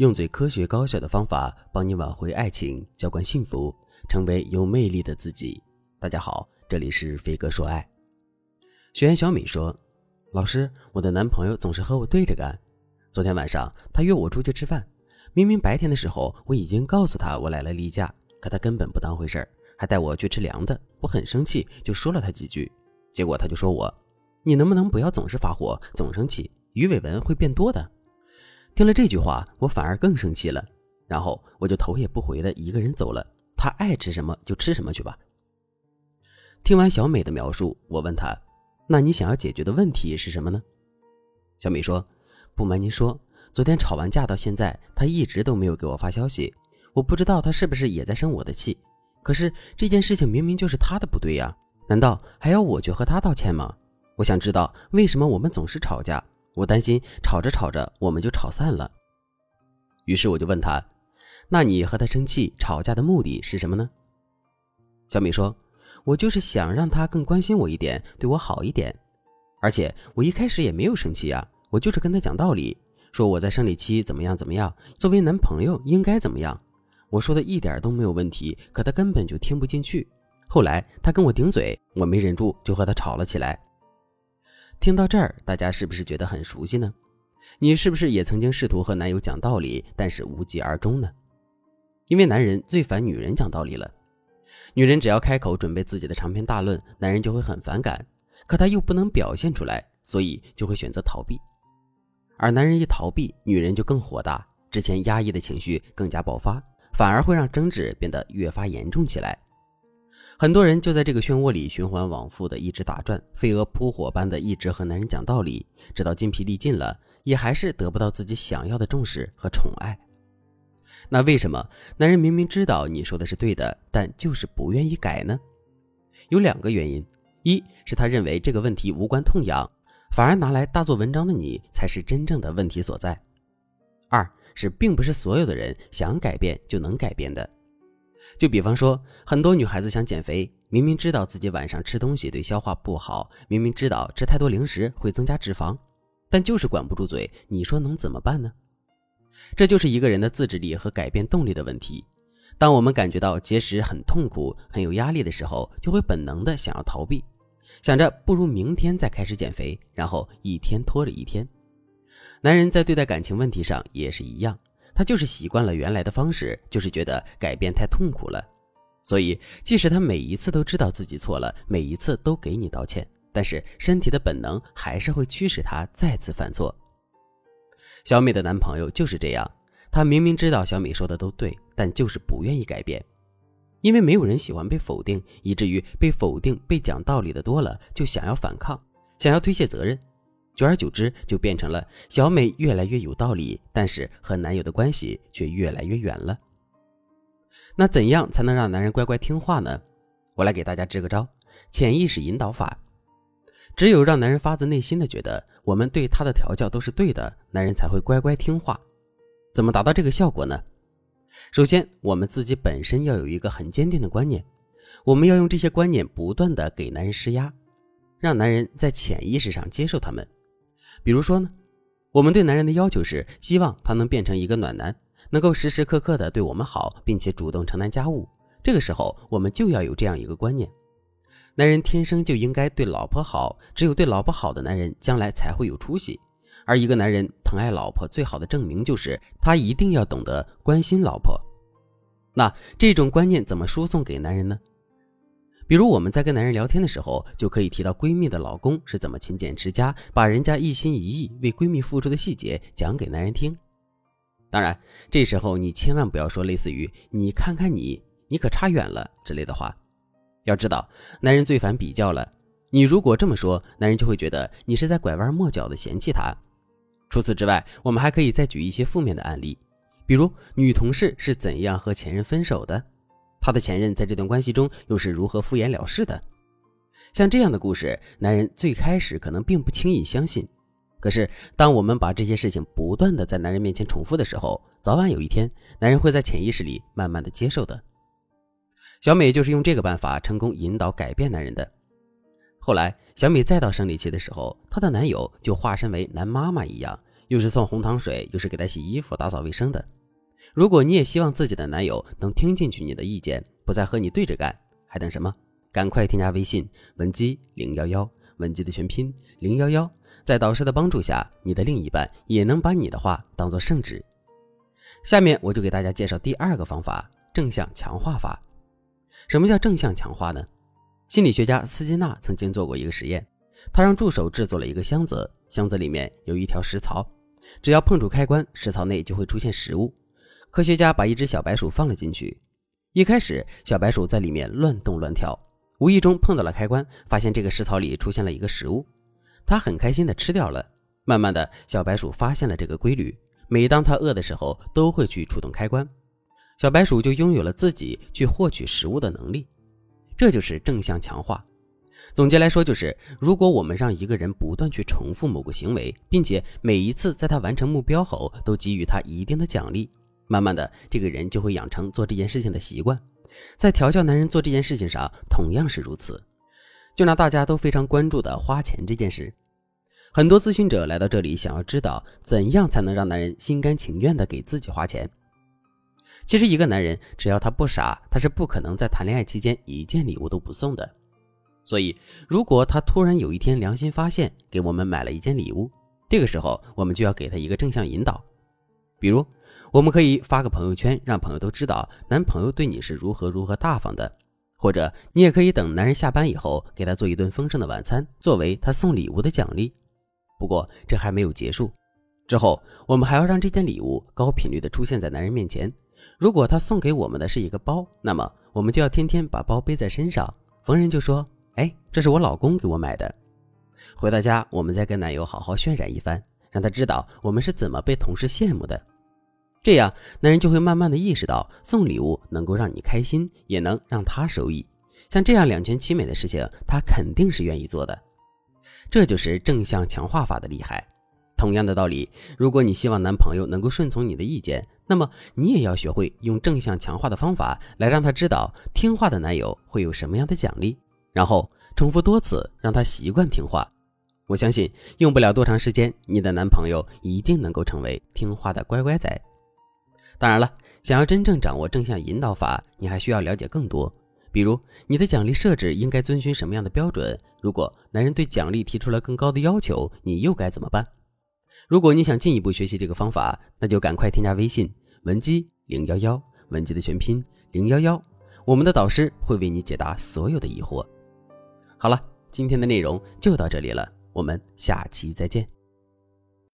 用最科学高效的方法帮你挽回爱情，浇灌幸福，成为有魅力的自己。大家好，这里是飞哥说爱。学员小米说：“老师，我的男朋友总是和我对着干。昨天晚上他约我出去吃饭，明明白天的时候我已经告诉他我来了例假，可他根本不当回事儿，还带我去吃凉的。我很生气，就说了他几句，结果他就说我：你能不能不要总是发火，总生气，鱼尾纹会变多的。”听了这句话，我反而更生气了，然后我就头也不回的一个人走了。他爱吃什么就吃什么去吧。听完小美的描述，我问她：“那你想要解决的问题是什么呢？”小美说：“不瞒您说，昨天吵完架到现在，他一直都没有给我发消息。我不知道他是不是也在生我的气。可是这件事情明明就是他的不对呀，难道还要我去和他道歉吗？我想知道为什么我们总是吵架。”我担心吵着吵着我们就吵散了，于是我就问他：“那你和他生气吵架的目的是什么呢？”小米说：“我就是想让他更关心我一点，对我好一点。而且我一开始也没有生气啊，我就是跟他讲道理，说我在生理期怎么样怎么样，作为男朋友应该怎么样。我说的一点都没有问题，可他根本就听不进去。后来他跟我顶嘴，我没忍住就和他吵了起来。”听到这儿，大家是不是觉得很熟悉呢？你是不是也曾经试图和男友讲道理，但是无疾而终呢？因为男人最烦女人讲道理了。女人只要开口准备自己的长篇大论，男人就会很反感，可他又不能表现出来，所以就会选择逃避。而男人一逃避，女人就更火大，之前压抑的情绪更加爆发，反而会让争执变得越发严重起来。很多人就在这个漩涡里循环往复的一直打转，飞蛾扑火般的一直和男人讲道理，直到筋疲力尽了，也还是得不到自己想要的重视和宠爱。那为什么男人明明知道你说的是对的，但就是不愿意改呢？有两个原因：一是他认为这个问题无关痛痒，反而拿来大做文章的你才是真正的问题所在；二是并不是所有的人想改变就能改变的。就比方说，很多女孩子想减肥，明明知道自己晚上吃东西对消化不好，明明知道吃太多零食会增加脂肪，但就是管不住嘴。你说能怎么办呢？这就是一个人的自制力和改变动力的问题。当我们感觉到节食很痛苦、很有压力的时候，就会本能的想要逃避，想着不如明天再开始减肥，然后一天拖着一天。男人在对待感情问题上也是一样。他就是习惯了原来的方式，就是觉得改变太痛苦了，所以即使他每一次都知道自己错了，每一次都给你道歉，但是身体的本能还是会驱使他再次犯错。小美的男朋友就是这样，他明明知道小美说的都对，但就是不愿意改变，因为没有人喜欢被否定，以至于被否定、被讲道理的多了，就想要反抗，想要推卸责任。久而久之，就变成了小美越来越有道理，但是和男友的关系却越来越远了。那怎样才能让男人乖乖听话呢？我来给大家支个招：潜意识引导法。只有让男人发自内心的觉得我们对他的调教都是对的，男人才会乖乖听话。怎么达到这个效果呢？首先，我们自己本身要有一个很坚定的观念，我们要用这些观念不断的给男人施压，让男人在潜意识上接受他们。比如说呢，我们对男人的要求是希望他能变成一个暖男，能够时时刻刻的对我们好，并且主动承担家务。这个时候，我们就要有这样一个观念：男人天生就应该对老婆好，只有对老婆好的男人，将来才会有出息。而一个男人疼爱老婆最好的证明，就是他一定要懂得关心老婆。那这种观念怎么输送给男人呢？比如我们在跟男人聊天的时候，就可以提到闺蜜的老公是怎么勤俭持家，把人家一心一意为闺蜜付出的细节讲给男人听。当然，这时候你千万不要说类似于“你看看你，你可差远了”之类的话。要知道，男人最烦比较了。你如果这么说，男人就会觉得你是在拐弯抹角的嫌弃他。除此之外，我们还可以再举一些负面的案例，比如女同事是怎样和前任分手的。他的前任在这段关系中又是如何敷衍了事的？像这样的故事，男人最开始可能并不轻易相信。可是，当我们把这些事情不断的在男人面前重复的时候，早晚有一天，男人会在潜意识里慢慢的接受的。小美就是用这个办法成功引导改变男人的。后来，小美再到生理期的时候，她的男友就化身为男妈妈一样，又是送红糖水，又是给她洗衣服、打扫卫生的。如果你也希望自己的男友能听进去你的意见，不再和你对着干，还等什么？赶快添加微信文姬零幺幺，文姬的全拼零幺幺，在导师的帮助下，你的另一半也能把你的话当做圣旨。下面我就给大家介绍第二个方法——正向强化法。什么叫正向强化呢？心理学家斯金纳曾经做过一个实验，他让助手制作了一个箱子，箱子里面有一条食槽，只要碰触开关，食槽内就会出现食物。科学家把一只小白鼠放了进去，一开始小白鼠在里面乱动乱跳，无意中碰到了开关，发现这个食槽里出现了一个食物，它很开心的吃掉了。慢慢的小白鼠发现了这个规律，每当它饿的时候，都会去触动开关，小白鼠就拥有了自己去获取食物的能力。这就是正向强化。总结来说，就是如果我们让一个人不断去重复某个行为，并且每一次在他完成目标后都给予他一定的奖励。慢慢的，这个人就会养成做这件事情的习惯，在调教男人做这件事情上同样是如此。就拿大家都非常关注的花钱这件事，很多咨询者来到这里想要知道怎样才能让男人心甘情愿的给自己花钱。其实，一个男人只要他不傻，他是不可能在谈恋爱期间一件礼物都不送的。所以，如果他突然有一天良心发现，给我们买了一件礼物，这个时候我们就要给他一个正向引导，比如。我们可以发个朋友圈，让朋友都知道男朋友对你是如何如何大方的，或者你也可以等男人下班以后，给他做一顿丰盛的晚餐，作为他送礼物的奖励。不过这还没有结束，之后我们还要让这件礼物高频率的出现在男人面前。如果他送给我们的是一个包，那么我们就要天天把包背在身上，逢人就说：“哎，这是我老公给我买的。”回到家，我们再跟男友好好渲染一番，让他知道我们是怎么被同事羡慕的。这样，男人就会慢慢的意识到，送礼物能够让你开心，也能让他受益。像这样两全其美的事情，他肯定是愿意做的。这就是正向强化法的厉害。同样的道理，如果你希望男朋友能够顺从你的意见，那么你也要学会用正向强化的方法来让他知道，听话的男友会有什么样的奖励，然后重复多次，让他习惯听话。我相信，用不了多长时间，你的男朋友一定能够成为听话的乖乖仔。当然了，想要真正掌握正向引导法，你还需要了解更多。比如，你的奖励设置应该遵循什么样的标准？如果男人对奖励提出了更高的要求，你又该怎么办？如果你想进一步学习这个方法，那就赶快添加微信文姬零幺幺，文姬的全拼零幺幺，我们的导师会为你解答所有的疑惑。好了，今天的内容就到这里了，我们下期再见。